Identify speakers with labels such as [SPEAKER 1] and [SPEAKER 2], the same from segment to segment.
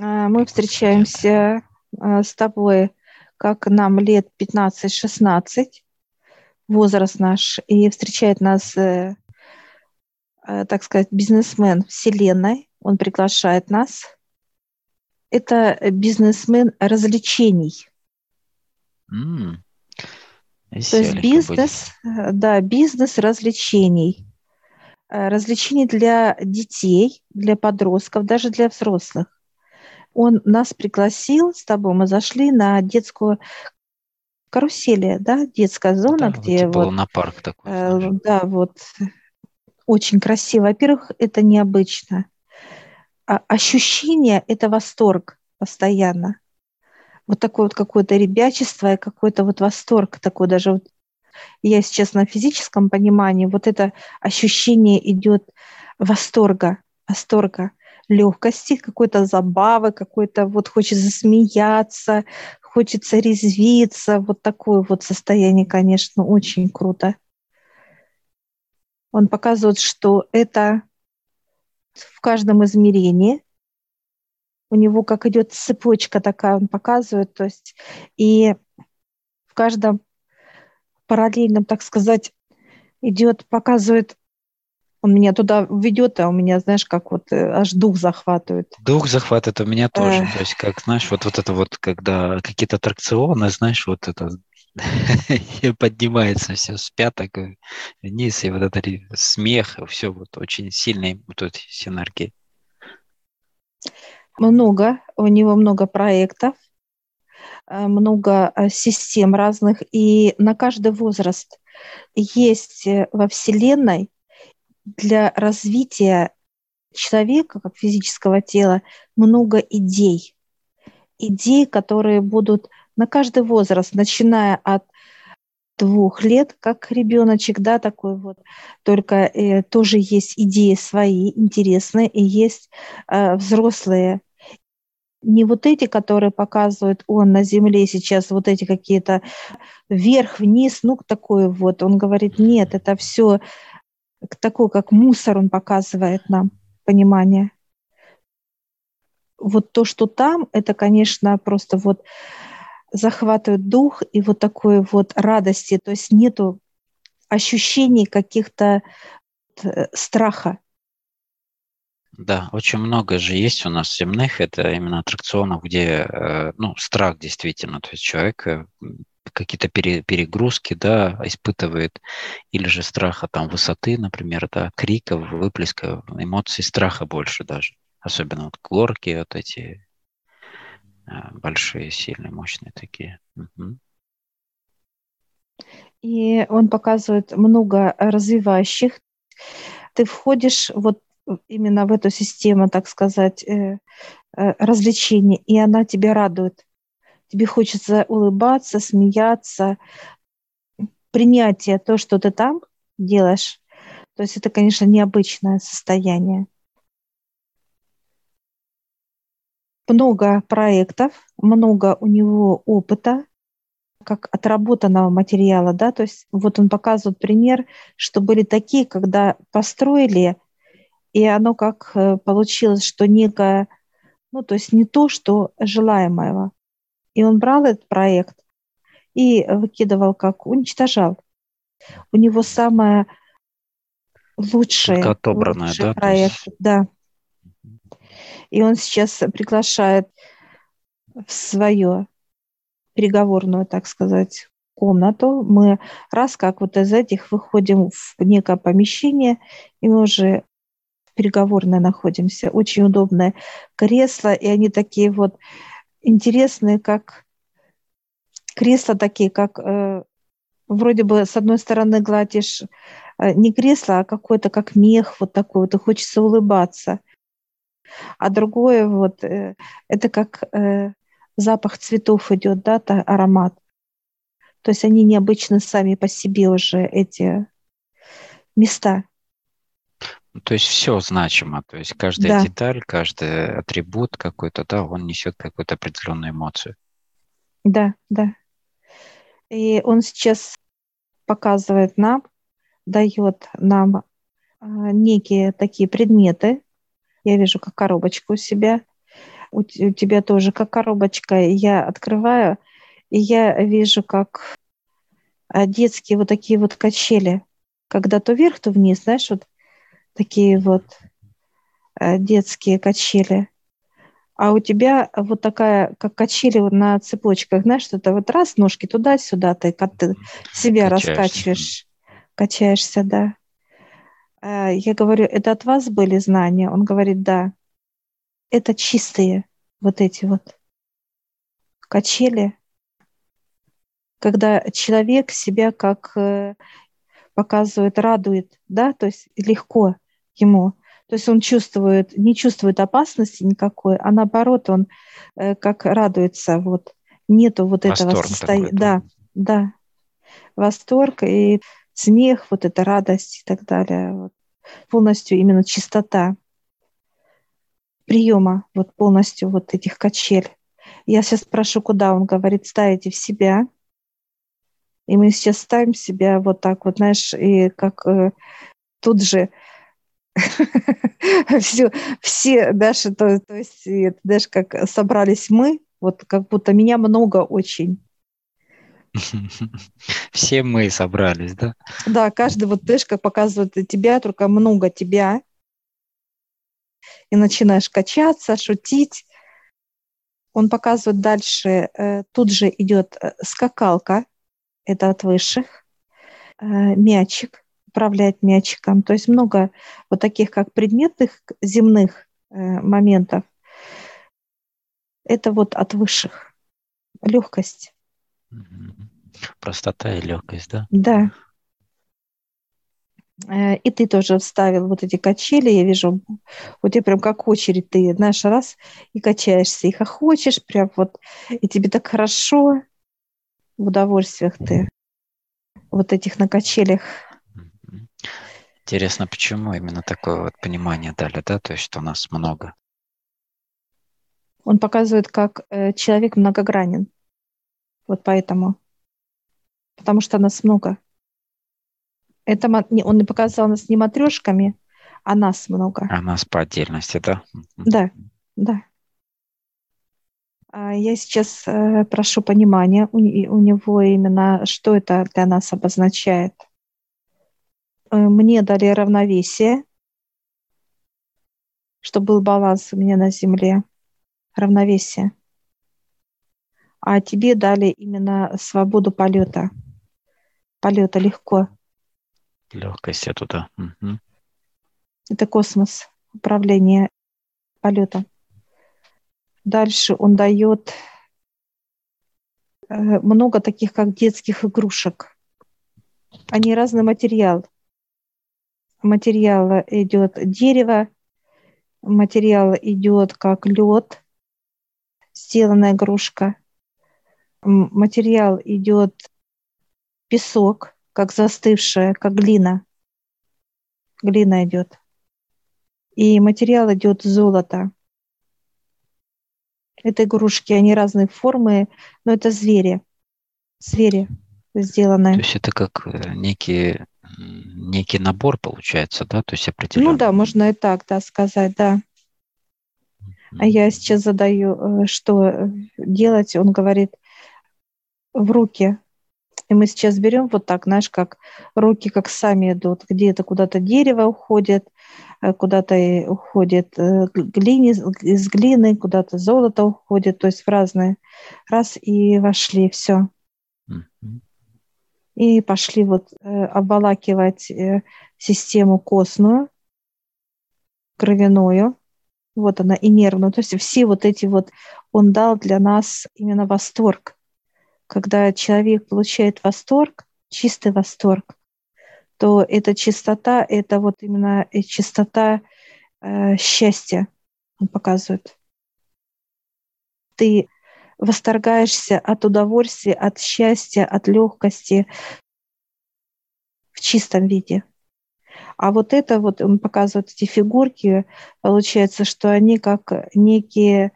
[SPEAKER 1] А, мы встречаемся а, с тобой, как нам лет 15-16, возраст наш, и встречает нас, э, э, так сказать, бизнесмен Вселенной. Он приглашает нас. Это бизнесмен развлечений.
[SPEAKER 2] Mm.
[SPEAKER 1] То есть бизнес, будет. да, бизнес развлечений. Э, развлечений для детей, для подростков, даже для взрослых. Он нас пригласил с тобой, мы зашли на детскую карусели, да, детская зона, да, где
[SPEAKER 2] типа вот, лунопарк такой.
[SPEAKER 1] Э, да, вот очень красиво. Во-первых, это необычно. А ощущение – это восторг постоянно. Вот такое вот какое-то ребячество и какой-то вот восторг такой даже вот я сейчас на физическом понимании, вот это ощущение идет восторга, восторга, легкости, какой-то забавы, какой-то вот хочется смеяться, хочется резвиться. Вот такое вот состояние, конечно, очень круто. Он показывает, что это в каждом измерении. У него как идет цепочка такая, он показывает, то есть и в каждом параллельном, так сказать, идет, показывает, он меня туда ведет, а у меня, знаешь, как вот э, аж дух захватывает.
[SPEAKER 2] Дух захватывает у меня тоже. То есть, как, знаешь, вот, вот это вот, когда какие-то аттракционы, знаешь, вот это поднимается все с пяток вниз, и вот это смех, все вот очень сильные вот эти синергии.
[SPEAKER 1] Много, у него много проектов, Э, много э, систем разных, и на каждый возраст есть э, во Вселенной для развития человека, как физического тела, много идей. Идей, которые будут на каждый возраст, начиная от двух лет, как ребеночек, да, такой вот, только э, тоже есть идеи свои интересные, и есть э, взрослые не вот эти, которые показывают он на земле сейчас, вот эти какие-то вверх, вниз, ну, такое вот. Он говорит, нет, это все такое, как мусор он показывает нам, понимание. Вот то, что там, это, конечно, просто вот захватывает дух и вот такой вот радости, то есть нету ощущений каких-то э, страха.
[SPEAKER 2] Да, очень много же есть у нас земных, это именно аттракционов, где, э, ну, страх действительно, то есть человек э, какие-то пере, перегрузки, да, испытывает, или же страха там высоты, например, да, криков, выплеска, эмоций страха больше даже, особенно вот горки вот эти э, большие, сильные, мощные такие. Угу.
[SPEAKER 1] И он показывает много развивающих. Ты входишь вот именно в эту систему, так сказать, э, э, развлечений, и она тебя радует. Тебе хочется улыбаться, смеяться, принятие то, что ты там делаешь. То есть это, конечно, необычное состояние. Много проектов, много у него опыта, как отработанного материала, да, то есть вот он показывает пример, что были такие, когда построили и оно как э, получилось, что некое, ну, то есть не то, что желаемого. И он брал этот проект и выкидывал, как уничтожал. У него самое лучшее,
[SPEAKER 2] отобранное,
[SPEAKER 1] лучший да, проект, есть... да. И он сейчас приглашает в свою переговорную, так сказать, комнату. Мы раз как вот из этих выходим в некое помещение, и мы уже переговорной находимся. Очень удобное кресло, и они такие вот интересные, как кресла такие, как э, вроде бы с одной стороны гладишь э, не кресло, а какой-то как мех вот такой вот, и хочется улыбаться. А другое вот, э, это как э, запах цветов идет, да, та, аромат. То есть они необычно сами по себе уже, эти места.
[SPEAKER 2] То есть все значимо, то есть каждая да. деталь, каждый атрибут какой-то, да, он несет какую-то определенную эмоцию.
[SPEAKER 1] Да, да. И он сейчас показывает нам, дает нам а, некие такие предметы. Я вижу как коробочку у себя. у, у тебя тоже как коробочка. Я открываю, и я вижу, как а, детские вот такие вот качели, когда то вверх, то вниз, знаешь, вот такие вот а, детские качели. А у тебя вот такая, как качели на цепочках, знаешь, что-то вот раз, ножки туда-сюда, ты, как ты себя Качаешься. раскачиваешь, качаешься, да. А, я говорю, это от вас были знания? Он говорит, да. Это чистые вот эти вот качели, когда человек себя как э, показывает, радует, да, то есть легко ему. То есть он чувствует, не чувствует опасности никакой, а наоборот он э, как радуется, вот нету вот Восторг этого состояния. Да, да. Восторг и смех, вот эта радость и так далее. Вот. Полностью именно чистота приема вот полностью вот этих качель. Я сейчас спрошу, куда он говорит, ставите в себя. И мы сейчас ставим себя вот так вот, знаешь, и как э, тут же все, все, даже, то, то есть, даже как собрались мы, вот как будто меня много очень.
[SPEAKER 2] Все мы собрались, да?
[SPEAKER 1] Да, каждый вот, знаешь, как показывает тебя, только много тебя. И начинаешь качаться, шутить. Он показывает дальше, э, тут же идет э, скакалка, это от высших, э, мячик, управлять мячиком. То есть много вот таких как предметных земных моментов. Это вот от высших. Легкость.
[SPEAKER 2] Простота и легкость, да?
[SPEAKER 1] Да. Э, и ты тоже вставил вот эти качели, я вижу, у тебя прям как очередь, ты, знаешь, раз и качаешься, и хохочешь прям вот, и тебе так хорошо, в удовольствиях ты вот этих на качелях.
[SPEAKER 2] Интересно, почему именно такое вот понимание дали, да, то есть что нас много?
[SPEAKER 1] Он показывает, как э, человек многогранен. Вот поэтому. Потому что нас много. Это он не показал нас не матрешками, а нас много.
[SPEAKER 2] А нас по отдельности, да?
[SPEAKER 1] Да, да. А я сейчас э, прошу понимания у него именно, что это для нас обозначает. Э, мне дали равновесие, чтобы был баланс у меня на Земле, равновесие. А тебе дали именно свободу полета. Полета легко.
[SPEAKER 2] Легкость да. Угу.
[SPEAKER 1] Это космос, управление полетом. Дальше он дает э, много таких, как детских игрушек. Они разный материал. Материал идет дерево, материал идет как лед, сделанная игрушка. Материал идет песок, как застывшая, как глина. Глина идет. И материал идет золото. Это игрушки, они разные формы, но это звери. Звери сделанные.
[SPEAKER 2] То есть это как э, некий, набор получается, да? То есть определенно.
[SPEAKER 1] Ну да, можно и так, да, сказать, да. А я сейчас задаю, э, что делать. Он говорит, в руки и мы сейчас берем вот так, знаешь, как руки как сами идут, где-то куда-то дерево уходит, э, куда-то уходит э, глини, из глины, куда-то золото уходит, то есть в разные. Раз и вошли, все. И пошли вот э, обволакивать систему костную, кровяную, вот она, и нервную. То есть все вот эти вот, он дал для нас именно восторг когда человек получает восторг, чистый восторг, то эта чистота, это вот именно э, чистота э, счастья, он показывает. Ты восторгаешься от удовольствия, от счастья, от легкости в чистом виде. А вот это вот, он показывает эти фигурки, получается, что они как некие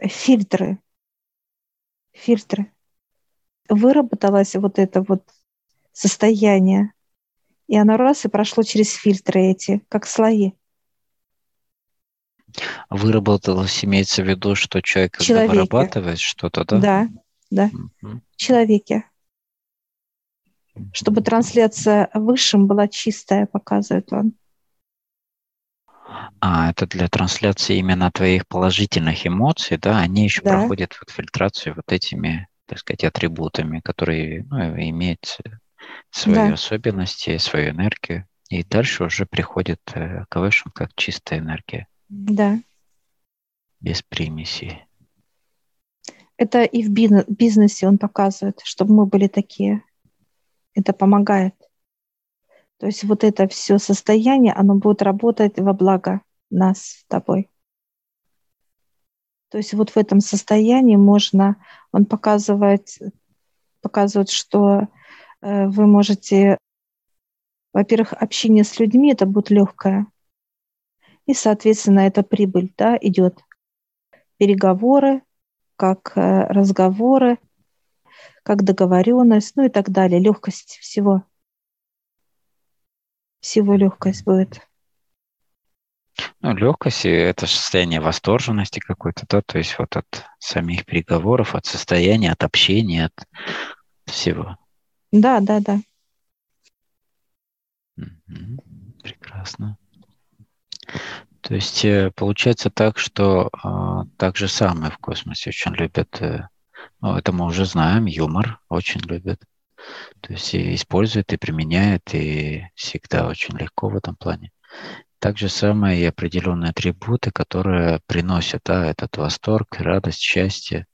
[SPEAKER 1] фильтры, фильтры. Выработалось вот это вот состояние, и оно раз и прошло через фильтры эти, как слои.
[SPEAKER 2] Выработалось, имеется в виду, что человек когда
[SPEAKER 1] Человеке.
[SPEAKER 2] вырабатывает что-то, да?
[SPEAKER 1] Да, да.
[SPEAKER 2] Мгм.
[SPEAKER 1] Человеке. Чтобы трансляция высшим была чистая, показывает он.
[SPEAKER 2] А, это для трансляции именно твоих положительных эмоций, да? Они еще
[SPEAKER 1] Да.
[SPEAKER 2] проходят вот фильтрацию вот этими, так сказать, атрибутами, которые ну, имеют э, свои
[SPEAKER 1] Да.
[SPEAKER 2] особенности, свою энергию. И дальше уже приходит э, к высшим как чистая энергия,
[SPEAKER 1] Да.
[SPEAKER 2] без примесей.
[SPEAKER 1] Это и в бизнесе он показывает, чтобы мы были такие. Это помогает. То есть вот это все состояние, оно будет работать во благо нас с тобой. То есть вот в этом состоянии можно, он показывает, показывает, что э, вы можете, во-первых, общение с людьми это будет легкое, и, соответственно, это прибыль, да, идет. Переговоры, как э, разговоры, как договоренность, ну и так далее, легкость всего. Всего легкость будет.
[SPEAKER 2] Ну, легкость – это состояние восторженности какой-то, да, то есть вот от самих переговоров, от состояния, от общения, от всего.
[SPEAKER 1] Да, да, да.
[SPEAKER 2] Прекрасно. То есть э, получается так, что а, так же самое в космосе очень любят, э, ну, это мы уже знаем, юмор очень любят. То есть и используют, и применяют, и всегда очень легко в этом плане. Так же самое и определенные атрибуты, которые приносят да, этот восторг, радость, счастье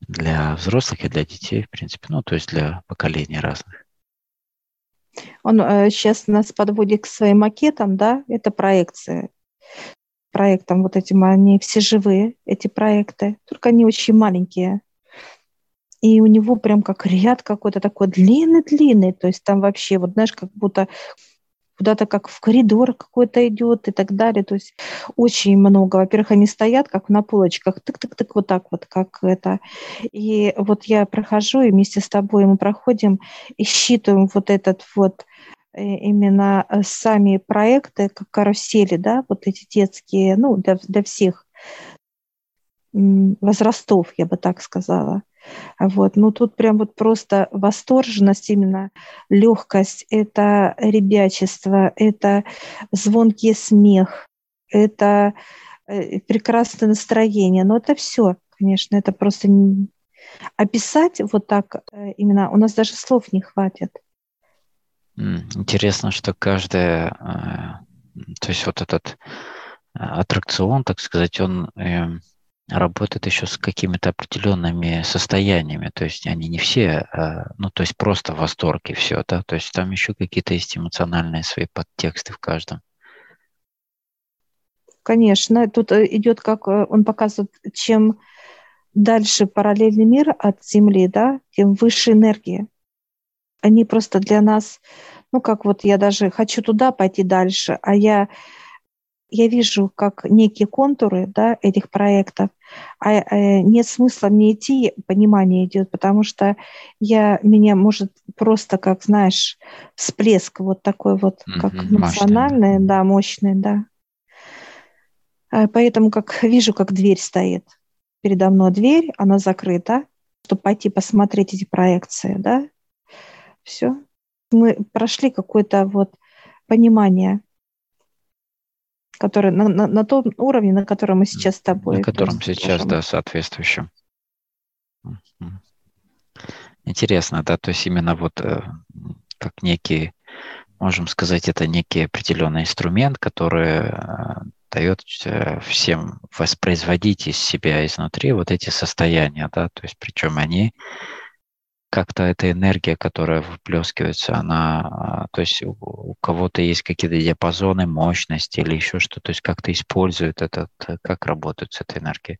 [SPEAKER 2] для взрослых и для детей, в принципе, ну, то есть для поколений разных.
[SPEAKER 1] Он э, сейчас нас подводит к своим макетам, да, это проекции. Проектам вот этим, они все живые, эти проекты, только они очень маленькие. И у него прям как ряд какой-то такой длинный-длинный, то есть там вообще, вот знаешь, как будто куда-то как в коридор какой-то идет и так далее. То есть очень много. Во-первых, они стоят как на полочках, тык-тык-тык, вот так вот, как это. И вот я прохожу, и вместе с тобой мы проходим и считываем вот этот вот э, именно э, сами проекты, как карусели, да, вот эти детские, ну, для, для всех возрастов, я бы так сказала. Вот. Ну, тут прям вот просто восторженность, именно легкость, это ребячество, это звонкий смех, это э, прекрасное настроение. Но это все, конечно, это просто не- описать вот так э, именно, у нас даже слов не хватит.
[SPEAKER 2] Интересно, что каждая, э, то есть вот этот аттракцион, так сказать, он эм, работает еще с какими-то определенными состояниями, то есть они не все, э, ну то есть просто восторг и все, да, то есть там еще какие-то есть эмоциональные свои подтексты в каждом.
[SPEAKER 1] Конечно, тут э, идет, как э, он показывает, чем дальше параллельный мир от Земли, да, тем выше энергия. Они просто для нас, ну как вот я даже хочу туда пойти дальше, а я, я вижу как некие контуры, да, этих проектов, а э, нет смысла мне идти, понимание идет, потому что я, меня может просто, как знаешь, всплеск вот такой вот, как
[SPEAKER 2] Мгм, мощный,
[SPEAKER 1] эмоциональный, да, мощный, да. А, Поэтому как вижу, как дверь стоит. Передо мной дверь, она закрыта, чтобы пойти посмотреть эти проекции, да. Все. Мы прошли какое-то вот понимание, которое на, на- на том уровне, на котором мы сейчас с тобой.
[SPEAKER 2] На котором сейчас,
[SPEAKER 1] можем.
[SPEAKER 2] да, соответствующем. Интересно, да, то есть именно вот э, как некий, можем сказать, это некий определенный инструмент, который э, дает э, всем воспроизводить из себя изнутри вот эти состояния, да, то есть причем они как-то эта энергия, которая выплескивается, она, а, то есть у, кого-то есть какие-то диапазоны мощности или еще что-то, то есть как-то используют этот, э, как работают с этой энергией.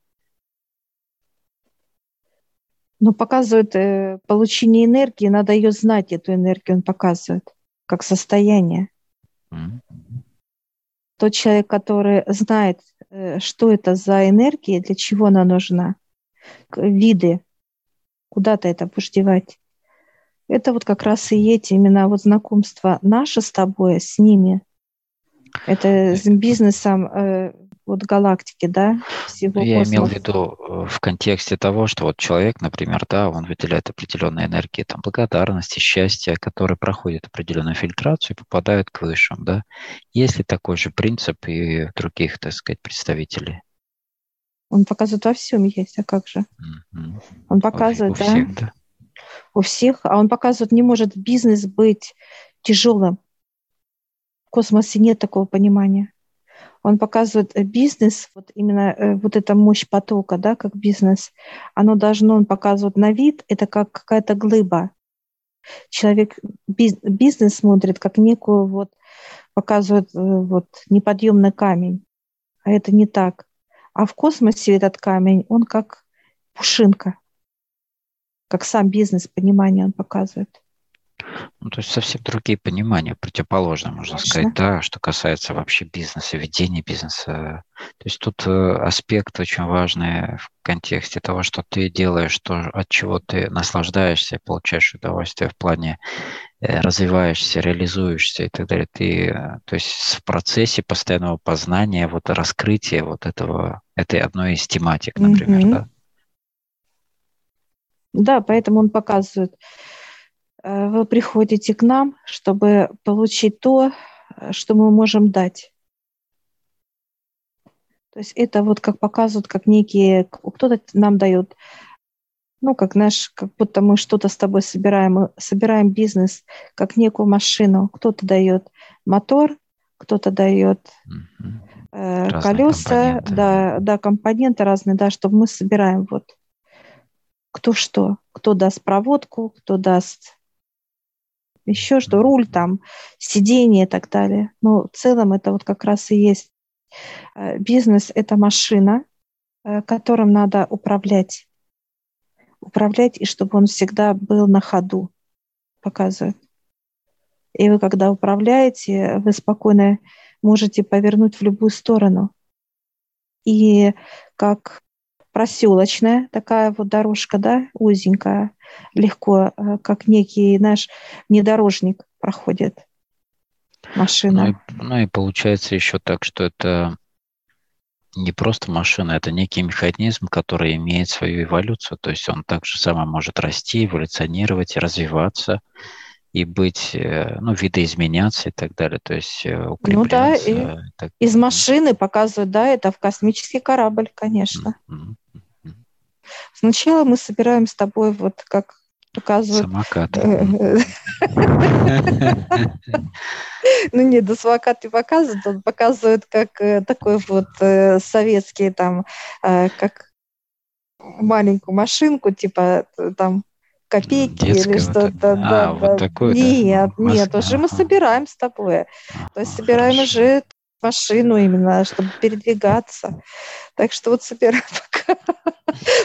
[SPEAKER 1] Но показывает э, получение энергии, надо ее знать, эту энергию он показывает, как состояние.
[SPEAKER 2] М.
[SPEAKER 1] Тот человек, который знает, э, что это за энергия, для чего она нужна, виды, куда ты это будешь девать. Это вот как раз и эти именно вот знакомства наше с тобой, с ними. Это с бизнесом, э, вот галактики, да, всего
[SPEAKER 2] Я
[SPEAKER 1] космоса.
[SPEAKER 2] имел в виду э, в контексте того, что вот человек, например, да, он выделяет определенные энергии, там, благодарности, счастья, которые проходят определенную фильтрацию и попадают к высшим, да. Есть ли такой же принцип и других, так сказать, представителей?
[SPEAKER 1] Он показывает во всем есть, а как же? Он показывает,
[SPEAKER 2] у
[SPEAKER 1] да,
[SPEAKER 2] всех, да.
[SPEAKER 1] у всех, а он показывает, не может бизнес быть тяжелым. В космосе нет такого понимания. Он показывает э, бизнес, вот именно э, вот эта мощь потока, да, как бизнес, оно должно, он показывает на вид, это как какая-то глыба. Человек биз- бизнес смотрит как некую вот, показывает э, вот неподъемный камень, а это не так. А в космосе этот камень, он как пушинка, как сам бизнес, понимание он показывает.
[SPEAKER 2] Ну, то есть совсем другие понимания, противоположно, можно
[SPEAKER 1] Конечно.
[SPEAKER 2] сказать, да, что касается вообще бизнеса, ведения бизнеса. То есть тут э, аспект очень важный в контексте того, что ты делаешь, то, от чего ты наслаждаешься, получаешь удовольствие в плане э, развиваешься, реализуешься и так далее. Ты, э, то есть в процессе постоянного познания, вот раскрытия вот этого, этой одной из тематик, например,
[SPEAKER 1] Мгм.
[SPEAKER 2] да?
[SPEAKER 1] Да, поэтому он показывает, вы приходите к нам, чтобы получить то, э, что мы можем дать. То есть это вот как показывают, как некие, кто-то нам дает, ну, как наш, как будто мы что-то с тобой собираем, мы собираем бизнес, как некую машину. Кто-то дает мотор, кто-то дает э,
[SPEAKER 2] Разные
[SPEAKER 1] колеса,
[SPEAKER 2] компоненты.
[SPEAKER 1] да, да, компоненты разные, да, чтобы мы собираем вот кто что, кто даст проводку, кто даст еще что, руль там, сиденье и так далее. Но в целом это вот как раз и есть э, бизнес, это машина, э, которым надо управлять. Управлять, и чтобы он всегда был на ходу, показывает. И вы, когда управляете, вы спокойно можете повернуть в любую сторону. И как проселочная такая вот дорожка, да, узенькая, легко, э, как некий наш внедорожник проходит машина.
[SPEAKER 2] Ну и, ну и получается еще так, что это не просто машина, это некий механизм, который имеет свою эволюцию. То есть он также само может расти, эволюционировать, развиваться и быть, э, ну, видоизменяться и так далее. То есть э,
[SPEAKER 1] Ну да,
[SPEAKER 2] укрепляться.
[SPEAKER 1] и
[SPEAKER 2] и так
[SPEAKER 1] Из машины показывают, да, это в космический корабль, конечно.
[SPEAKER 2] Мгм.
[SPEAKER 1] Сначала мы собираем с тобой, вот как показывают,
[SPEAKER 2] Самокат.
[SPEAKER 1] э, ну нет, до самокат не показывает, он показывает как э, такой вот э, советский там, как маленькую машинку, типа там копейки или
[SPEAKER 2] Детская вот
[SPEAKER 1] что-то. да,
[SPEAKER 2] А, вот
[SPEAKER 1] да.
[SPEAKER 2] такой, да?
[SPEAKER 1] Нет,
[SPEAKER 2] Ну,
[SPEAKER 1] нет,
[SPEAKER 2] мас-
[SPEAKER 1] уже мы собираем с тобой. То есть собираем
[SPEAKER 2] хорошо.
[SPEAKER 1] уже машину именно, чтобы передвигаться. Так что вот собираем пока,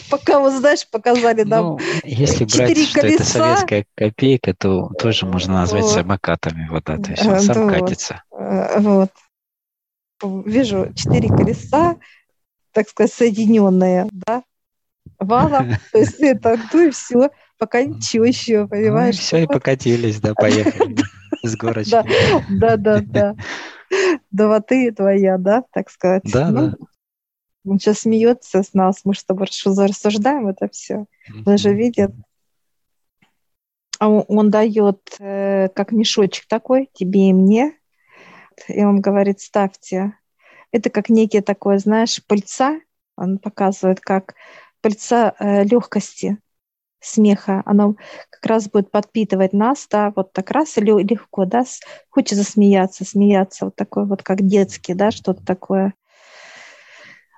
[SPEAKER 1] пока вот знаешь, показали нам
[SPEAKER 2] Ну, если брать, что это советская копейка, то тоже можно назвать
[SPEAKER 1] Вот.
[SPEAKER 2] самокатами. Вот, да, то есть он
[SPEAKER 1] Э,
[SPEAKER 2] сам
[SPEAKER 1] вот.
[SPEAKER 2] катится.
[SPEAKER 1] Э, Вот. Вижу четыре колеса, так сказать, соединенные, да, валом. То есть это, ну и все, пока ничего еще,
[SPEAKER 2] Ну и
[SPEAKER 1] понимаешь?
[SPEAKER 2] все, и покатились, да, поехали с горочки.
[SPEAKER 1] Да, да, да, да. Да, вот ты твоя, да, так сказать.
[SPEAKER 2] Да,
[SPEAKER 1] Ну,
[SPEAKER 2] да.
[SPEAKER 1] Он сейчас смеется с нас, мы с тобой рассуждаем это все. Он же видит. А он, он дает э, как мешочек такой тебе и мне, и он говорит, ставьте. Это как некие такое, знаешь, пыльца. Он показывает, как пыльца э, легкости, смеха. Оно как раз будет подпитывать нас, да, вот так раз и лё- легко, да, хочется смеяться, смеяться, вот такой вот как детский, да, что-то такое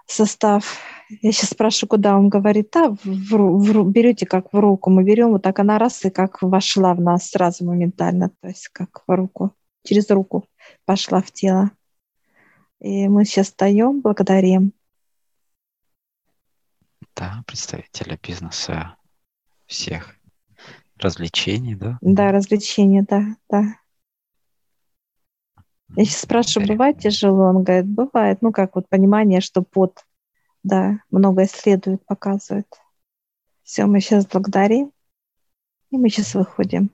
[SPEAKER 1] состав. Я сейчас спрашиваю, куда он говорит, да, в, в берете как в руку, мы берем, вот так она раз и как вошла в нас сразу моментально, то есть как в руку, через руку пошла в тело. И мы сейчас встаем, благодарим.
[SPEAKER 2] Да, представителя бизнеса всех развлечений, да?
[SPEAKER 1] Да, развлечения, да, да. Я сейчас спрашиваю, бывает тяжело? Он говорит, бывает. Ну, как вот понимание, что под, да, много исследует, показывает. Все, мы сейчас благодарим, и мы сейчас выходим.